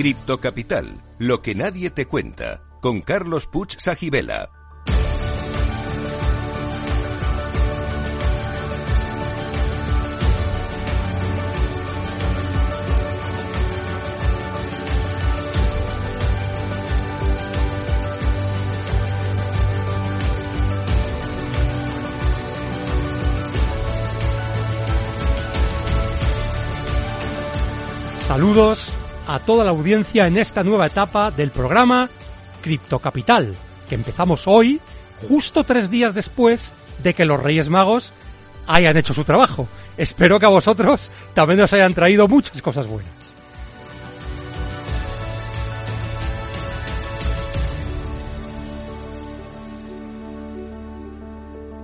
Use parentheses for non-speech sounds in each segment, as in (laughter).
Cripto Capital, lo que nadie te cuenta, con Carlos Puch Sajibela. Saludos a toda la audiencia en esta nueva etapa del programa Cripto Capital, que empezamos hoy, justo tres días después de que los Reyes Magos hayan hecho su trabajo. Espero que a vosotros también os hayan traído muchas cosas buenas.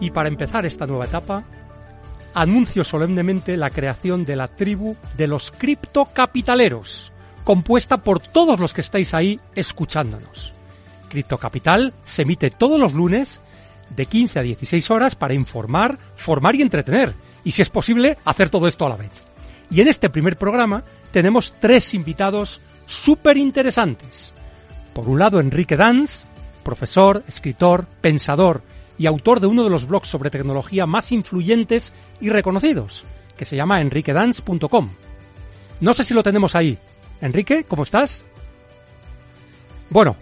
Y para empezar esta nueva etapa, anuncio solemnemente la creación de la tribu de los criptocapitaleros, compuesta por todos los que estáis ahí escuchándonos. Criptocapital se emite todos los lunes de 15 a 16 horas para informar, formar y entretener, y si es posible, hacer todo esto a la vez. Y en este primer programa tenemos tres invitados súper interesantes. Por un lado, Enrique Danz, profesor, escritor, pensador y autor de uno de los blogs sobre tecnología más influyentes y reconocidos, que se llama enriquedance.com. No sé si lo tenemos ahí. Enrique, ¿cómo estás? Bueno,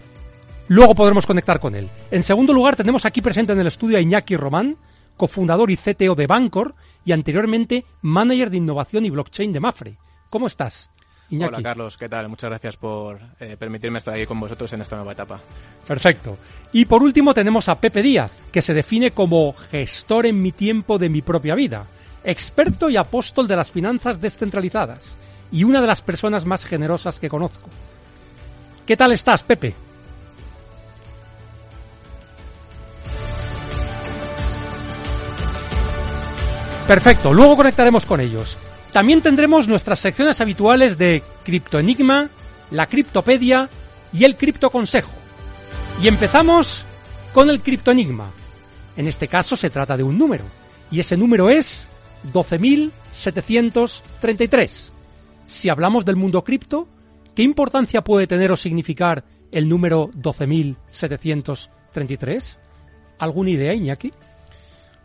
luego podremos conectar con él. En segundo lugar, tenemos aquí presente en el estudio a Iñaki Román, cofundador y CTO de Bancor y anteriormente manager de innovación y blockchain de Mafre. ¿Cómo estás? Hola Carlos, ¿qué tal? Muchas gracias por eh, permitirme estar aquí con vosotros en esta nueva etapa. Perfecto. Y por último tenemos a Pepe Díaz, que se define como gestor en mi tiempo de mi propia vida, experto y apóstol de las finanzas descentralizadas y una de las personas más generosas que conozco. ¿Qué tal estás, Pepe? Perfecto, luego conectaremos con ellos. También tendremos nuestras secciones habituales de Criptoenigma, la Criptopedia y el Criptoconsejo. Y empezamos con el Criptoenigma. En este caso se trata de un número, y ese número es 12.733. Si hablamos del mundo cripto, ¿qué importancia puede tener o significar el número 12.733? ¿Alguna idea, Iñaki?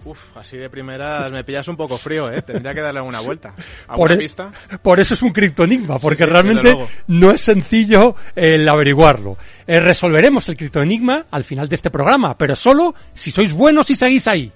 Uf, así de primera me pillas un poco frío, ¿eh? Tendría que darle una vuelta. ¿A por, una e- pista? por eso es un criptoenigma, porque Sí, sí, realmente no es sencillo el averiguarlo. Eh, resolveremos el criptoenigma al final de este programa, pero solo si sois buenos y seguís ahí.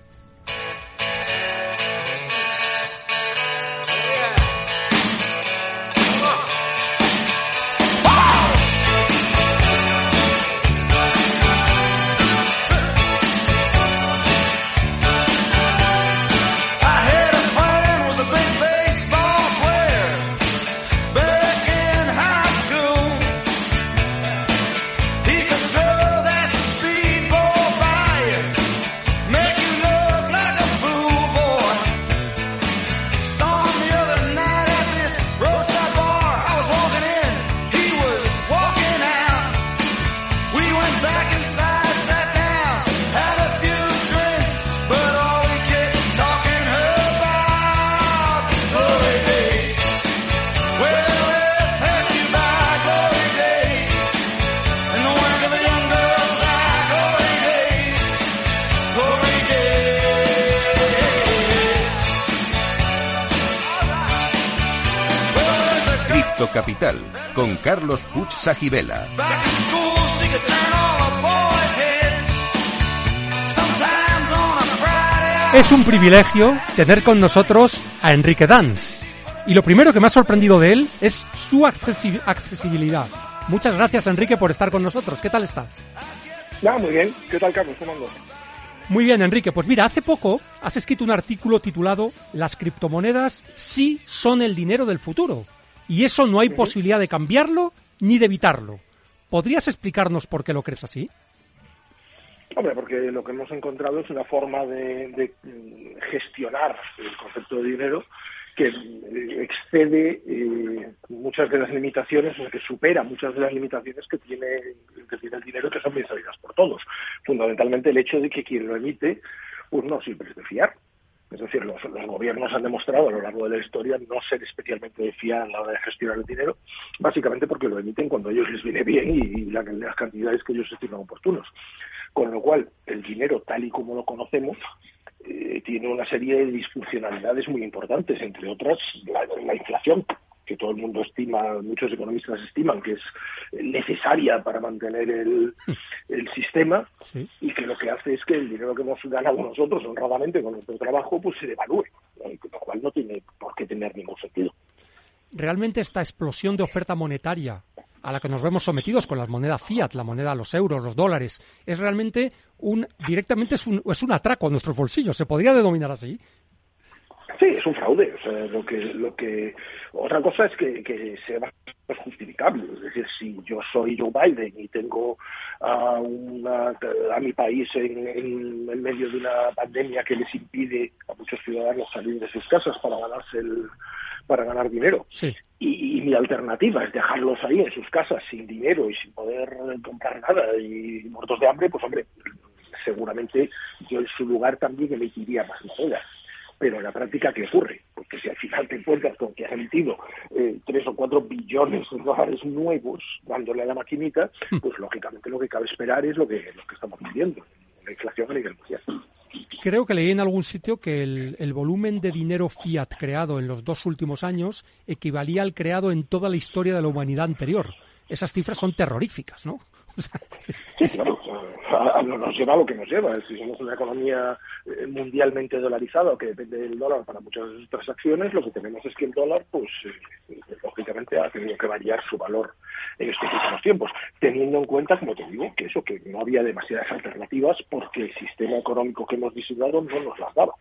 Capital, con Carlos Puch Sajibela. Es un privilegio tener con nosotros a Enrique Danz. Y lo primero que me ha sorprendido de él es su accesi- accesibilidad. Muchas gracias, Enrique, por estar con nosotros. ¿Qué tal estás? Ya, muy bien. ¿Qué tal, Carlos? ¿Cómo andas? Muy bien, Enrique. Pues mira, hace poco has escrito un artículo titulado Las criptomonedas sí son el dinero del futuro. Y eso no hay posibilidad de cambiarlo ni de evitarlo. ¿Podrías explicarnos por qué lo crees así? Hombre, porque lo que hemos encontrado es una forma de, de, gestionar el concepto de dinero que eh, excede eh, muchas de las limitaciones, o que supera muchas de las limitaciones que tiene, que tiene el dinero, que son bien sabidas por todos. Fundamentalmente el hecho de que quien lo emite, pues no siempre es de fiar. Es decir, los, gobiernos han demostrado a lo largo de la historia no ser especialmente fiar a la hora de gestionar el dinero, básicamente porque lo emiten cuando a ellos les viene bien y, la, las cantidades que ellos estiman oportunos. Con lo cual, el dinero tal y como lo conocemos eh, tiene una serie de disfuncionalidades muy importantes, entre otras la inflación que todo el mundo estima, muchos economistas estiman que es necesaria para mantener el, el sistema Sí. y que lo que hace es que el dinero que hemos ganado nosotros honradamente con nuestro trabajo pues se devalúe. Y lo cual no tiene por qué tener ningún sentido. Realmente esta explosión de oferta monetaria a la que nos vemos sometidos con las monedas fiat, la moneda, los euros, los dólares, es realmente un directamente es un, es un atraco a nuestros bolsillos, se podría denominar así. Sí, es un fraude. O sea, lo que, lo que otra cosa es que, que sea más justificable. Es decir, si yo soy Joe Biden y tengo a, una, a mi país en, en, en, medio de una pandemia que les impide a muchos ciudadanos salir de sus casas para ganarse el, para ganar dinero. Sí. Y, y, mi alternativa es dejarlos ahí en sus casas sin dinero y sin poder comprar nada y muertos de hambre, pues hombre, seguramente yo en su lugar también emitiría más monedas pero en la práctica, ¿qué ocurre? Porque si al final te encuentras con que has emitido eh, 3 o 4 billones de dólares nuevos dándole a la maquinita, pues lógicamente lo que cabe esperar es lo que, lo que estamos viviendo, la inflación a nivel mundial. Creo que leí en algún sitio que el, el, volumen de dinero fiat creado en los dos últimos años equivalía al creado en toda la historia de la humanidad anterior. Esas cifras son terroríficas, ¿no? (laughs) Nos lleva lo que nos lleva. Si somos una economía eh, mundialmente dolarizada, que depende del dólar para muchas transacciones, lo que tenemos es que el dólar, pues, eh, lógicamente ha tenido que variar su valor en estos últimos tiempos, teniendo en cuenta, como te digo, que eso, que no había demasiadas alternativas porque el sistema económico que hemos diseñado no nos las daba.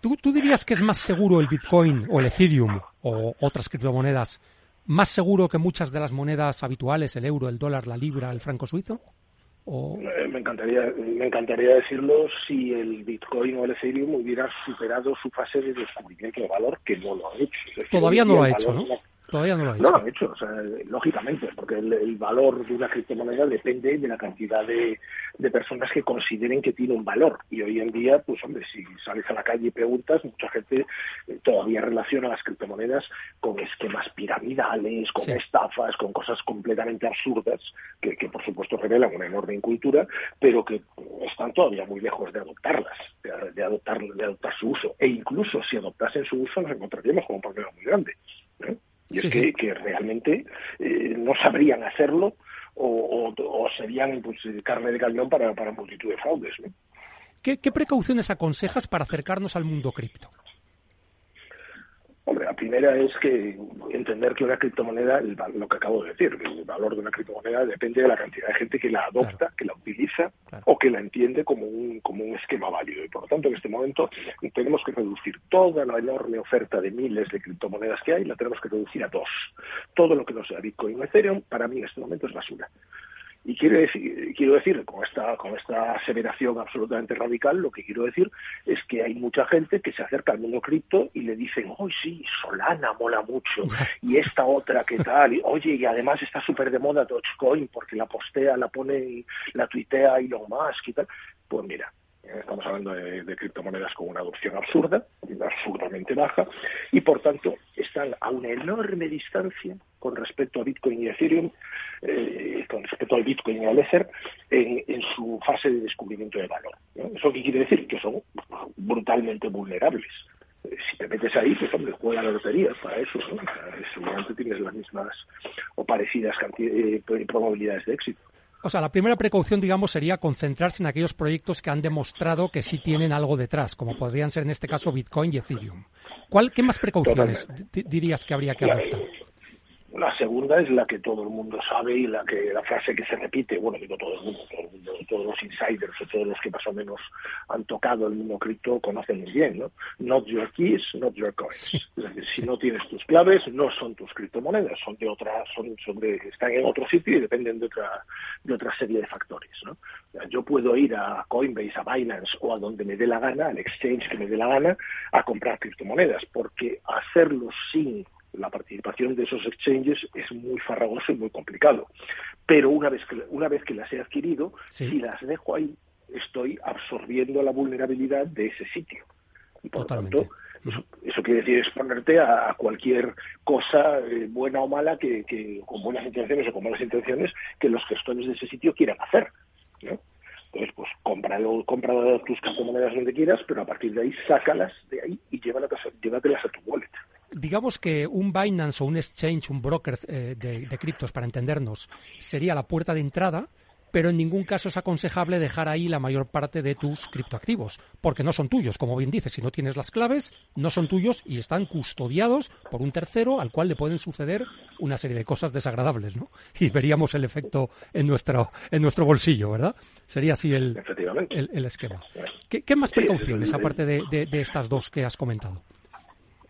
¿Tú, ¿Tú dirías que es más seguro el Bitcoin o el Ethereum o otras criptomonedas más seguro que muchas de las monedas habituales, el euro, el dólar, la libra, el franco suizo? ¿O... Eh, Me, encantaría, me encantaría decirlo si el Bitcoin o el Ethereum hubiera superado su fase de descubrimiento de valor, que no lo ha hecho. Decir, Todavía no lo ha hecho, ¿no? Todavía no lo ha hecho. No lo han hecho, o sea, lógicamente, porque el, el, valor de una criptomoneda depende de la cantidad de, de, personas que consideren que tiene un valor. Y hoy en día, pues hombre, si sales a la calle y preguntas, mucha gente eh, todavía relaciona las criptomonedas con esquemas piramidales, con sí. estafas, con cosas completamente absurdas, que, que, por supuesto revelan una enorme incultura, pero que están todavía muy lejos de adoptarlas, de, de adoptar, de adoptar su uso. E incluso si adoptasen su uso, nos encontraríamos con un problema muy grande. ¿eh? Y es que, sí. que, realmente eh, no sabrían hacerlo o, o, o serían pues, carne de cañón para, para multitud de fraudes. ¿no? ¿Qué, ¿Qué, precauciones aconsejas para acercarnos al mundo cripto? Hombre, la primera es que entender que una criptomoneda, el, lo que acabo de decir, el valor de una criptomoneda depende de la cantidad de gente que la adopta, claro. que la utiliza claro. o que la entiende como un, como un esquema válido. Y por lo tanto, en este momento tenemos que reducir toda la enorme oferta de miles de criptomonedas que hay, la tenemos que reducir a dos. Todo lo que no sea Bitcoin o Ethereum, para mí en este momento es basura. Y quiero decir, quiero decir con esta, con esta aseveración absolutamente radical, lo que quiero decir es que hay mucha gente que se acerca al mundo cripto y le dicen, oh sí, Solana mola mucho, y esta otra que tal, y, oye, y además está súper de moda Dogecoin porque la postea, la pone, la tuitea Elon Musk y tal. Pues mira, Estamos hablando de, criptomonedas con una adopción absurda, absurdamente baja, y por tanto están a una enorme distancia con respecto a Bitcoin y Ethereum, eh, con respecto al Bitcoin y al Ether, en, su fase de descubrimiento de valor. ¿Eso qué quiere decir? Que son brutalmente vulnerables si te metes ahí, pues hombre, juega la lotería para eso, ¿no? Seguramente tienes las mismas o parecidas eh, probabilidades de éxito. O sea, la primera precaución, digamos, sería concentrarse en aquellos proyectos que han demostrado que sí tienen algo detrás, como podrían ser en este caso Bitcoin y Ethereum. ¿Cuál, ¿Qué más precauciones dirías que habría que adoptar? La segunda es la que todo el mundo sabe y la que la frase que se repite, bueno, digo todo el mundo, todo el mundo todos los insiders o todos los que más o menos han tocado el mundo cripto conocen muy bien, ¿no? Not your keys, not your coins. Es decir, si no tienes tus claves, no son tus criptomonedas, son de otra, son, son de, están en otro sitio y dependen de otra, de otra serie de factores, ¿no? Yo puedo ir a Coinbase, a Binance o a donde me dé la gana, al exchange que me dé la gana, a comprar criptomonedas, porque hacerlo sin la participación de esos exchanges es muy farragoso y muy complicado. Pero una vez que, una vez que las he adquirido, sí. si las dejo ahí, estoy absorbiendo la vulnerabilidad de ese sitio. Y por Totalmente. tanto, eso, eso quiere decir exponerte a, a cualquier cosa, eh, buena o mala, que, que con buenas intenciones o con malas intenciones, que los gestores de ese sitio quieran hacer. ¿no? Entonces, pues cómpralo, compra tus criptomonedas donde quieras, pero a partir de ahí sácalas de ahí y llévalas, llévatelas a tu wallet. Digamos que un Binance o un exchange, un broker eh, de, de criptos, para entendernos, sería la puerta de entrada, pero en ningún caso es aconsejable dejar ahí la mayor parte de tus criptoactivos, porque no son tuyos, como bien dices, si no tienes las claves, no son tuyos y están custodiados por un tercero al cual le pueden suceder una serie de cosas desagradables, ¿no? (laughs) Y veríamos el efecto en nuestro, en nuestro bolsillo, ¿verdad? Sería así el, el, el esquema. ¿Qué, qué más precauciones, aparte de, de- de estas dos que has comentado?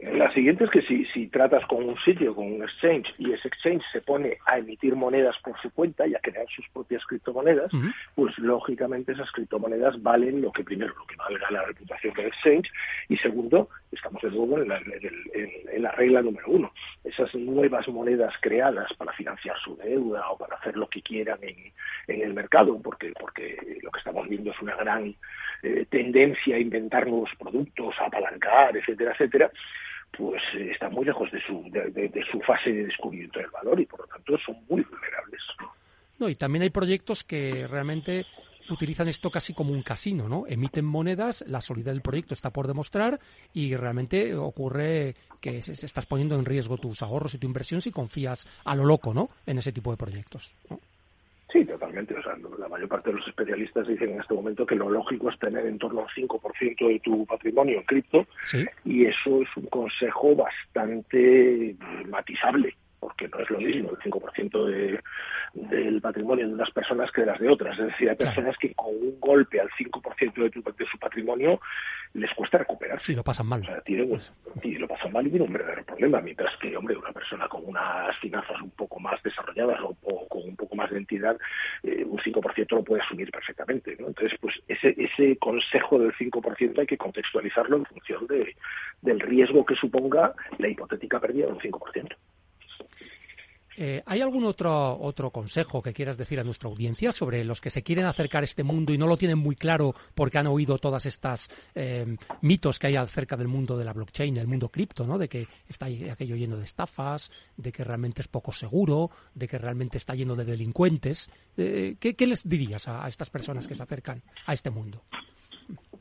La siguiente es que si, si tratas con un sitio, con un exchange, y ese exchange se pone a emitir monedas por su cuenta y a crear sus propias criptomonedas, Ujú. pues lógicamente esas criptomonedas valen lo que primero, lo que va a la reputación del exchange, y segundo, estamos de nuevo en la, en la regla número uno. Esas nuevas monedas creadas para financiar su deuda o para hacer lo que quieran en, en el mercado, porque, porque lo que estamos viendo es una gran eh, tendencia a inventar nuevos productos, a apalancar, etcétera, etcétera, pues eh, está muy lejos de su, de, de- su fase de descubrimiento del valor y por lo tanto son muy vulnerables. No, y también hay proyectos que realmente utilizan esto casi como un casino, ¿no? Emiten monedas, la solidez del proyecto está por demostrar y realmente ocurre que se, estás poniendo en riesgo tus ahorros y tu inversión si confías a lo loco, ¿no? En ese tipo de proyectos. O sea, la mayor parte de los especialistas dicen en este momento que lo lógico es tener en torno al 5% de tu patrimonio en cripto Sí, y eso es un consejo bastante matizable porque no es lo mismo el 5% de, del patrimonio de unas personas que de las de otras. Es decir, hay personas que con un golpe al 5% de, tu- de su patrimonio les cuesta recuperarse. sí, lo pasan mal. O sea, un- y lo pasan mal y tiene un verdadero problema, mientras que, hombre, una persona con unas finanzas un poco más desarrolladas o, o con un poco más de entidad, eh, un 5% lo puede asumir perfectamente. ¿no? Entonces, pues ese, ese consejo del 5% hay que contextualizarlo en función de, del riesgo que suponga la hipotética pérdida del 5%. Eh, ¿Hay algún otro, otro consejo que quieras decir a nuestra audiencia sobre los que se quieren acercar a este mundo y no lo tienen muy claro porque han oído todas estas eh, mitos que hay acerca del mundo de la blockchain, el mundo cripto, ¿no? De que está aquello lleno de estafas, de que realmente es poco seguro, de que realmente está lleno de delincuentes. Eh, ¿qué, les dirías a estas personas que se acercan a este mundo?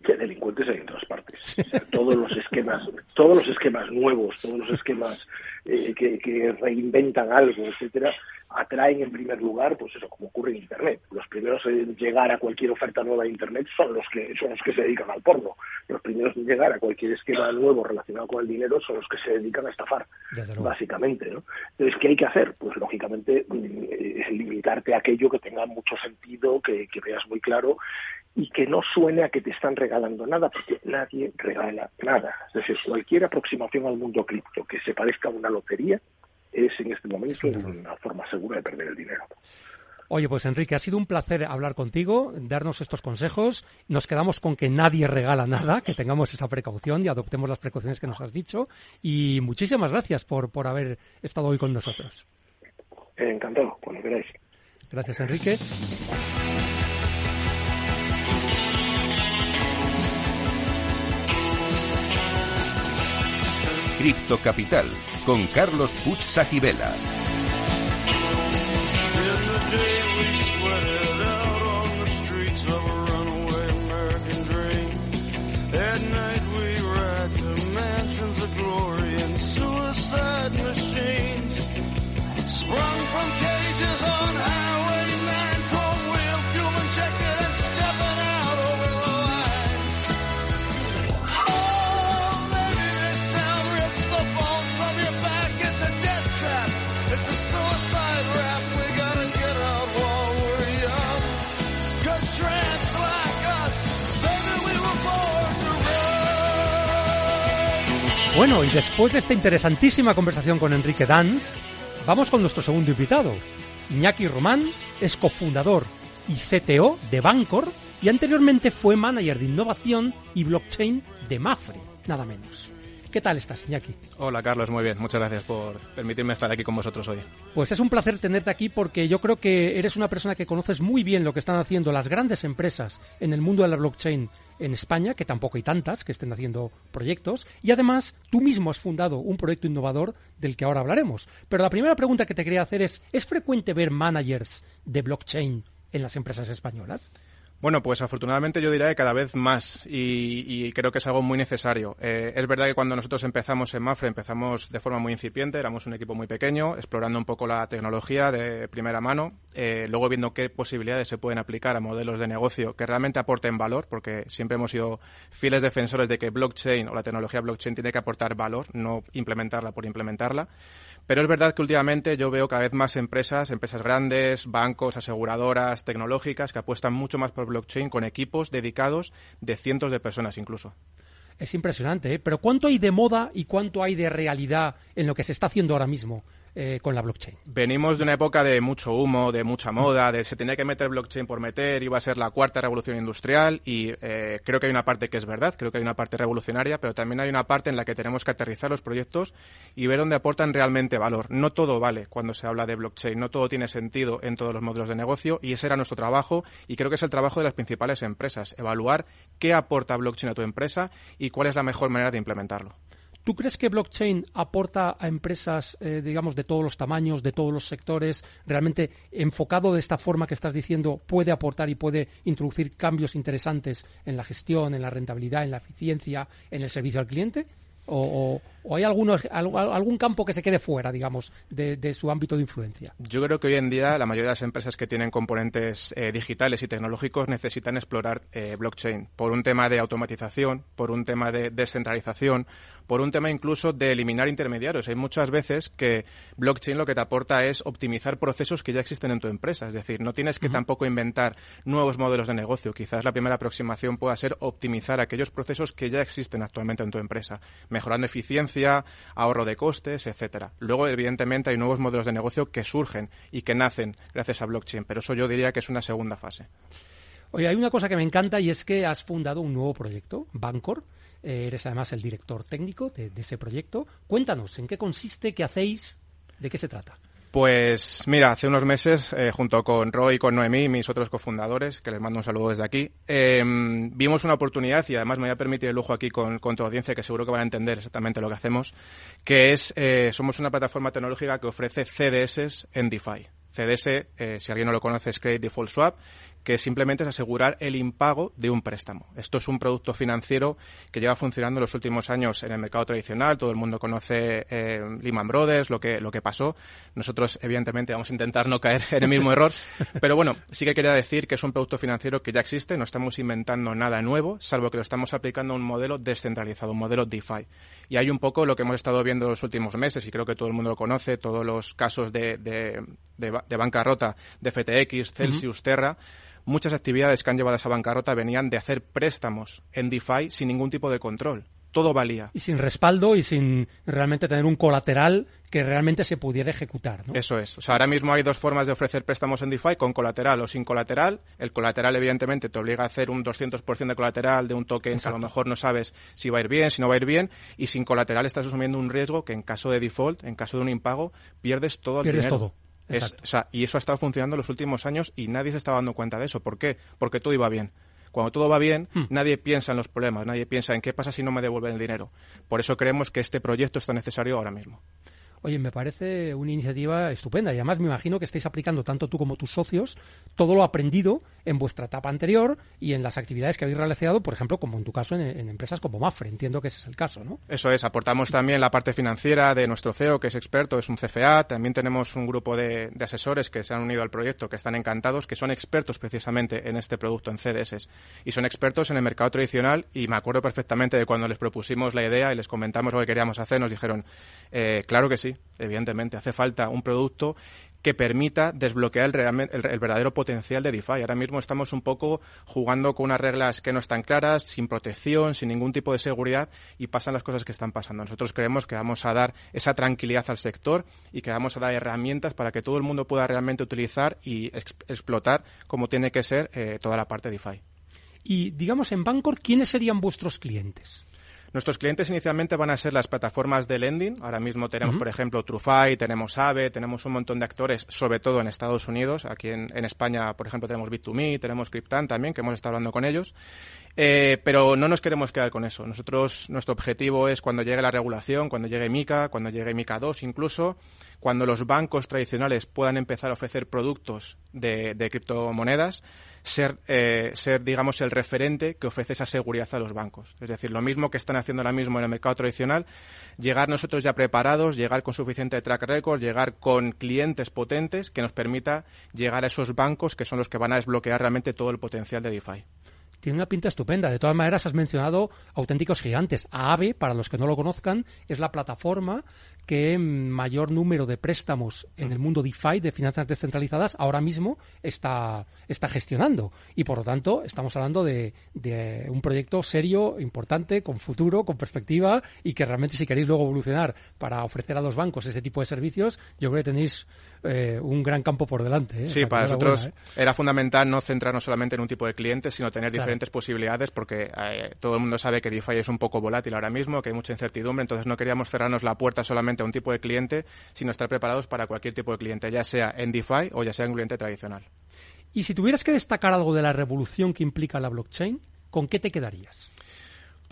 Que delincuentes hay en todas partes. O sea, todos los esquemas, todos los esquemas nuevos, todos los esquemas eh, que, que reinventan algo, etcétera, atraen en primer lugar, pues eso, como ocurre en Internet. Los primeros en llegar a cualquier oferta nueva de Internet son los que son los que se dedican al porno. Los primeros en llegar a cualquier esquema nuevo relacionado con el dinero son los que se dedican a estafar, básicamente. ¿no? Entonces, ¿qué hay que hacer? Pues lógicamente mm, eh, limitarte a aquello que tenga mucho sentido, que, que veas muy claro y que no suene a que te están regalando nada, porque nadie regala nada. Es decir, cualquier aproximación al mundo cripto que se parezca a una lotería es en este momento una forma segura de perder el dinero. Oye, pues Enrique, ha sido un placer hablar contigo, darnos estos consejos. Nos quedamos con que nadie regala nada, que tengamos esa precaución y adoptemos las precauciones que nos has dicho. Y muchísimas gracias por, por haber estado hoy con nosotros. Encantado, cuando queráis. Gracias, Enrique. Cripto Capital con Carlos Puch Sajibela. Bueno, y después de esta interesantísima conversación con Enrique Danz, vamos con nuestro segundo invitado. Iñaki Román es cofundador y CTO de Bancor y anteriormente fue manager de innovación y blockchain de Mafre, nada menos. ¿Qué tal estás, Iñaki? Hola Carlos, muy bien. Muchas gracias por permitirme estar aquí con vosotros hoy. Pues es un placer tenerte aquí porque yo creo que eres una persona que conoces muy bien lo que están haciendo las grandes empresas en el mundo de la blockchain en España, que tampoco hay tantas que estén haciendo proyectos, y además tú mismo has fundado un proyecto innovador del que ahora hablaremos. Pero la primera pregunta que te quería hacer es, ¿es frecuente ver managers de blockchain en las empresas españolas? Bueno, pues afortunadamente yo diría que cada vez más y, creo que es algo muy necesario. Eh, es verdad que cuando nosotros empezamos en Mafre empezamos de forma muy incipiente, éramos un equipo muy pequeño, explorando un poco la tecnología de primera mano, eh, luego viendo qué posibilidades se pueden aplicar a modelos de negocio que realmente aporten valor, porque siempre hemos sido fieles defensores de que blockchain o la tecnología blockchain tiene que aportar valor, no implementarla por implementarla. Pero es verdad que últimamente yo veo cada vez más empresas, empresas grandes, bancos, aseguradoras, tecnológicas, que apuestan mucho más por blockchain con equipos dedicados de cientos de personas incluso. Es impresionante, ¿eh? Pero ¿cuánto hay de moda y cuánto hay de realidad en lo que se está haciendo ahora mismo? Eh, con la blockchain. Venimos de una época de mucho humo, de mucha moda, de se tenía que meter blockchain por meter, iba a ser la cuarta revolución industrial y eh, creo que hay una parte que es verdad, creo que hay una parte revolucionaria, pero también hay una parte en la que tenemos que aterrizar los proyectos y ver dónde aportan realmente valor. No todo vale cuando se habla de blockchain, no todo tiene sentido en todos los modelos de negocio y ese era nuestro trabajo y creo que es el trabajo de las principales empresas, evaluar qué aporta blockchain a tu empresa y cuál es la mejor manera de implementarlo. ¿Tú crees que blockchain aporta a empresas, eh, digamos, de todos los tamaños, de todos los sectores, realmente enfocado de esta forma que estás diciendo, puede aportar y puede introducir cambios interesantes en la gestión, en la rentabilidad, en la eficiencia, en el servicio al cliente? ¿O, o, o hay alguno, algún campo que se quede fuera, digamos, de, de, su ámbito de influencia? Yo creo que hoy en día la mayoría de las empresas que tienen componentes eh, digitales y tecnológicos necesitan explorar eh, blockchain por un tema de automatización, por un tema de descentralización, por un tema incluso de eliminar intermediarios. Hay muchas veces que blockchain lo que te aporta es optimizar procesos que ya existen en tu empresa. Es decir, no tienes que uh -huh. tampoco inventar nuevos modelos de negocio. Quizás la primera aproximación pueda ser optimizar aquellos procesos que ya existen actualmente en tu empresa, mejorando eficiencia, ahorro de costes, etcétera. Luego, evidentemente, hay nuevos modelos de negocio que surgen y que nacen gracias a blockchain, pero eso yo diría que es una segunda fase. Oye, hay una cosa que me encanta y es que has fundado un nuevo proyecto, Bancor. Eh, eres además el director técnico de, de ese proyecto. Cuéntanos, ¿en qué consiste? ¿Qué hacéis? ¿De qué se trata? Pues mira, hace unos meses, eh, junto con Roy y con Noemí, mis otros cofundadores, que les mando un saludo desde aquí, eh, vimos una oportunidad y además me voy a permitir el lujo aquí con, con, tu audiencia, que seguro que van a entender exactamente lo que hacemos, que es, eh, somos una plataforma tecnológica que ofrece CDS en DeFi. CDS, eh, si alguien no lo conoce, es Credit Default Swap, que simplemente es asegurar el impago de un préstamo. Esto es un producto financiero que lleva funcionando en los últimos años en el mercado tradicional. Todo el mundo conoce eh, Lehman Brothers, lo que, lo que pasó. Nosotros, evidentemente, vamos a intentar no caer en el mismo error. (laughs) Pero bueno, sí que quería decir que es un producto financiero que ya existe. No estamos inventando nada nuevo, salvo que lo estamos aplicando a un modelo descentralizado, un modelo DeFi. Y hay un poco lo que hemos estado viendo en los últimos meses, y creo que todo el mundo lo conoce, todos los casos de, de, de, de bancarrota de FTX, Celsius, uh -huh. Terra muchas actividades que han llevado a esa bancarrota venían de hacer préstamos en DeFi sin ningún tipo de control. Todo valía. Y sin respaldo y sin realmente tener un colateral que realmente se pudiera ejecutar. ¿no? Eso es. O sea, ahora mismo hay dos formas de ofrecer préstamos en DeFi, con colateral o sin colateral. El colateral, evidentemente, te obliga a hacer un 200% de colateral de un token Exacto. que a lo mejor no sabes si va a ir bien, si no va a ir bien. Y sin colateral estás asumiendo un riesgo que en caso de default, en caso de un impago, pierdes todo el pierdes dinero. todo. Es, o sea, y eso ha estado funcionando en los últimos años y nadie se estaba dando cuenta de eso. ¿Por qué? Porque todo iba bien. Cuando todo va bien, hmm. nadie piensa en los problemas, nadie piensa en qué pasa si no me devuelven el dinero. Por eso creemos que este proyecto está necesario ahora mismo. Oye, me parece una iniciativa estupenda y además me imagino que estáis aplicando tanto tú como tus socios todo lo aprendido en vuestra etapa anterior y en las actividades que habéis realizado, por ejemplo, como en tu caso en, empresas como Mafre. Entiendo que ese es el caso, ¿no? Eso es. Aportamos también la parte financiera de nuestro CEO, que es experto, es un CFA. También tenemos un grupo de, de asesores que se han unido al proyecto, que están encantados, que son expertos precisamente en este producto, en CDS. Y son expertos en el mercado tradicional y me acuerdo perfectamente de cuando les propusimos la idea y les comentamos lo que queríamos hacer, nos dijeron, eh, claro que sí, evidentemente, hace falta un producto que permita desbloquear el, el, el, verdadero potencial de DeFi. Ahora mismo estamos un poco jugando con unas reglas que no están claras, sin protección, sin ningún tipo de seguridad y pasan las cosas que están pasando. Nosotros creemos que vamos a dar esa tranquilidad al sector y que vamos a dar herramientas para que todo el mundo pueda realmente utilizar y ex explotar como tiene que ser eh, toda la parte DeFi. Y digamos en Bancor, ¿quiénes serían vuestros clientes? Nuestros clientes inicialmente van a ser las plataformas de lending. Ahora mismo tenemos, por ejemplo, Trufai, tenemos Aave, tenemos un montón de actores, sobre todo en Estados Unidos. Aquí en, en España, por ejemplo, tenemos Bit2Me, tenemos Cryptan también, que hemos estado hablando con ellos. Eh, pero no nos queremos quedar con eso. Nosotros, nuestro objetivo es cuando llegue la regulación, cuando llegue MICA, cuando llegue MICA 2 incluso, cuando los bancos tradicionales puedan empezar a ofrecer productos de, de criptomonedas, ser, eh, ser, digamos, el referente que ofrece esa seguridad a los bancos. Es decir, lo mismo que están haciendo ahora mismo en el mercado tradicional, llegar nosotros ya preparados, llegar con suficiente track record, llegar con clientes potentes que nos permita llegar a esos bancos que son los que van a desbloquear realmente todo el potencial de DeFi tiene una pinta estupenda. De todas maneras, has mencionado auténticos gigantes. AAVE, para los que no lo conozcan, es la plataforma que mayor número de préstamos en el mundo DeFi, de finanzas descentralizadas, ahora mismo está, está gestionando. Y por lo tanto, estamos hablando de, de un proyecto serio, importante, con futuro, con perspectiva y que realmente si queréis luego evolucionar para ofrecer a los bancos ese tipo de servicios, yo creo que tenéis eh, un gran campo por delante. ¿eh? Sí, para nosotros ¿eh? era fundamental no centrarnos solamente en un tipo de cliente, sino tener Claro. diferentes posibilidades, porque todo el mundo sabe que DeFi es un poco volátil ahora mismo, que hay mucha incertidumbre, entonces no queríamos cerrarnos la puerta solamente a un tipo de cliente, sino estar preparados para cualquier tipo de cliente, ya sea en DeFi o ya sea en un cliente tradicional. Y si tuvieras que destacar algo de la revolución que implica la blockchain, ¿con qué te quedarías?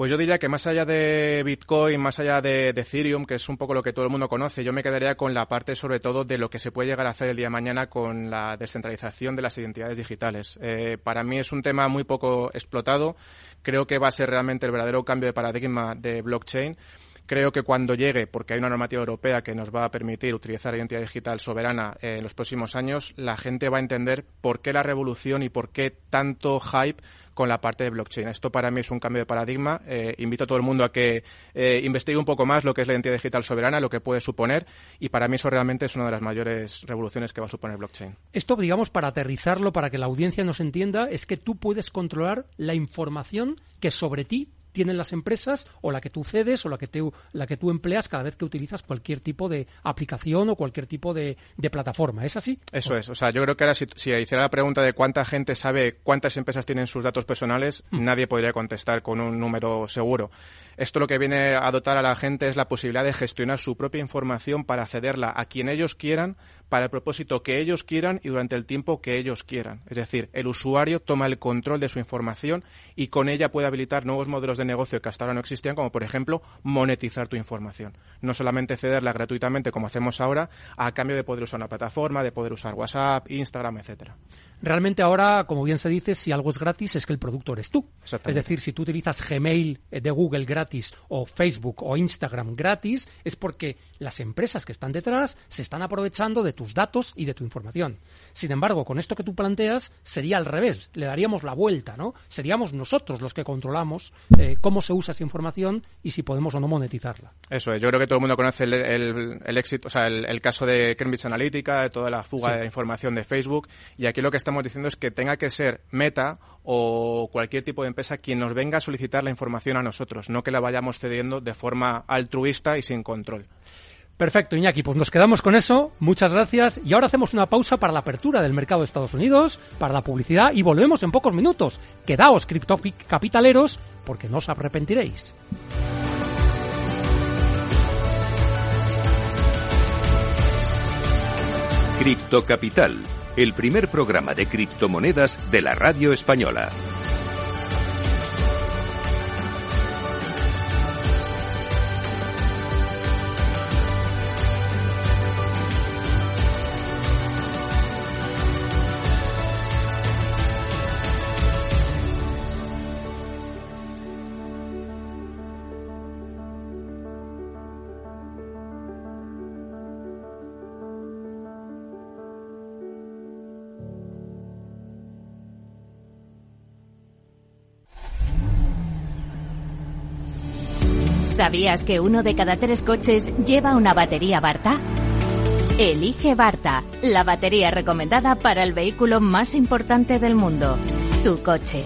Pues yo diría que más allá de Bitcoin, más allá de, de Ethereum, que es un poco lo que todo el mundo conoce, yo me quedaría con la parte sobre todo de lo que se puede llegar a hacer el día de mañana con la descentralización de las identidades digitales. Eh, para mí es un tema muy poco explotado. Creo que va a ser realmente el verdadero cambio de paradigma de blockchain. Creo que cuando llegue, porque hay una normativa europea que nos va a permitir utilizar identidad digital soberana eh, en los próximos años, la gente va a entender por qué la revolución y por qué tanto hype con la parte de blockchain. Esto para mí es un cambio de paradigma. Eh, invito a todo el mundo a que eh, investigue un poco más lo que es la identidad digital soberana, lo que puede suponer, y para mí eso realmente es una de las mayores revoluciones que va a suponer blockchain. Esto, digamos, para aterrizarlo, para que la audiencia nos entienda, es que tú puedes controlar la información que sobre ti tienen las empresas o la que tú cedes o la que, te, la que tú empleas cada vez que utilizas cualquier tipo de aplicación o cualquier tipo de, de plataforma. ¿Es así? Eso es. O sea, yo creo que ahora si, si hiciera la pregunta de cuánta gente sabe cuántas empresas tienen sus datos personales, nadie podría contestar con un número seguro. Esto lo que viene a dotar a la gente es la posibilidad de gestionar su propia información para cederla a quien ellos quieran, para el propósito que ellos quieran y durante el tiempo que ellos quieran. Es decir, el usuario toma el control de su información y con ella puede habilitar nuevos modelos de negocio que hasta ahora no existían, como por ejemplo monetizar tu información. No solamente cederla gratuitamente como hacemos ahora, a cambio de poder usar una plataforma, de poder usar WhatsApp, Instagram, etcétera. Realmente ahora, como bien se dice, si algo es gratis es que el producto eres tú. Es decir, si tú utilizas Gmail de Google gratis o Facebook o Instagram gratis, es porque las empresas que están detrás se están aprovechando de tus datos y de tu información. Sin embargo, con esto que tú planteas sería al revés, le daríamos la vuelta, ¿no? Seríamos nosotros los que controlamos eh, cómo se usa esa información y si podemos o no monetizarla. Eso es, yo creo que todo el mundo conoce el, el- el éxito, o sea, el, el caso de Cambridge Analytica, de toda la fuga Sí. de información de Facebook, y aquí lo que estamos diciendo es que tenga que ser Meta o cualquier tipo de empresa quien nos venga a solicitar la información a nosotros, no que la vayamos cediendo de forma altruista y sin control. Perfecto, Iñaki, pues nos quedamos con eso. Muchas gracias. Y ahora hacemos una pausa para la apertura del mercado de Estados Unidos, para la publicidad y volvemos en pocos minutos. Quedaos, criptocapitaleros, porque no os arrepentiréis. Cripto Capital, el primer programa de criptomonedas de la radio española. ¿Sabías que uno de cada tres coches lleva una batería Barta? Elige Barta, la batería recomendada para el vehículo más importante del mundo, tu coche.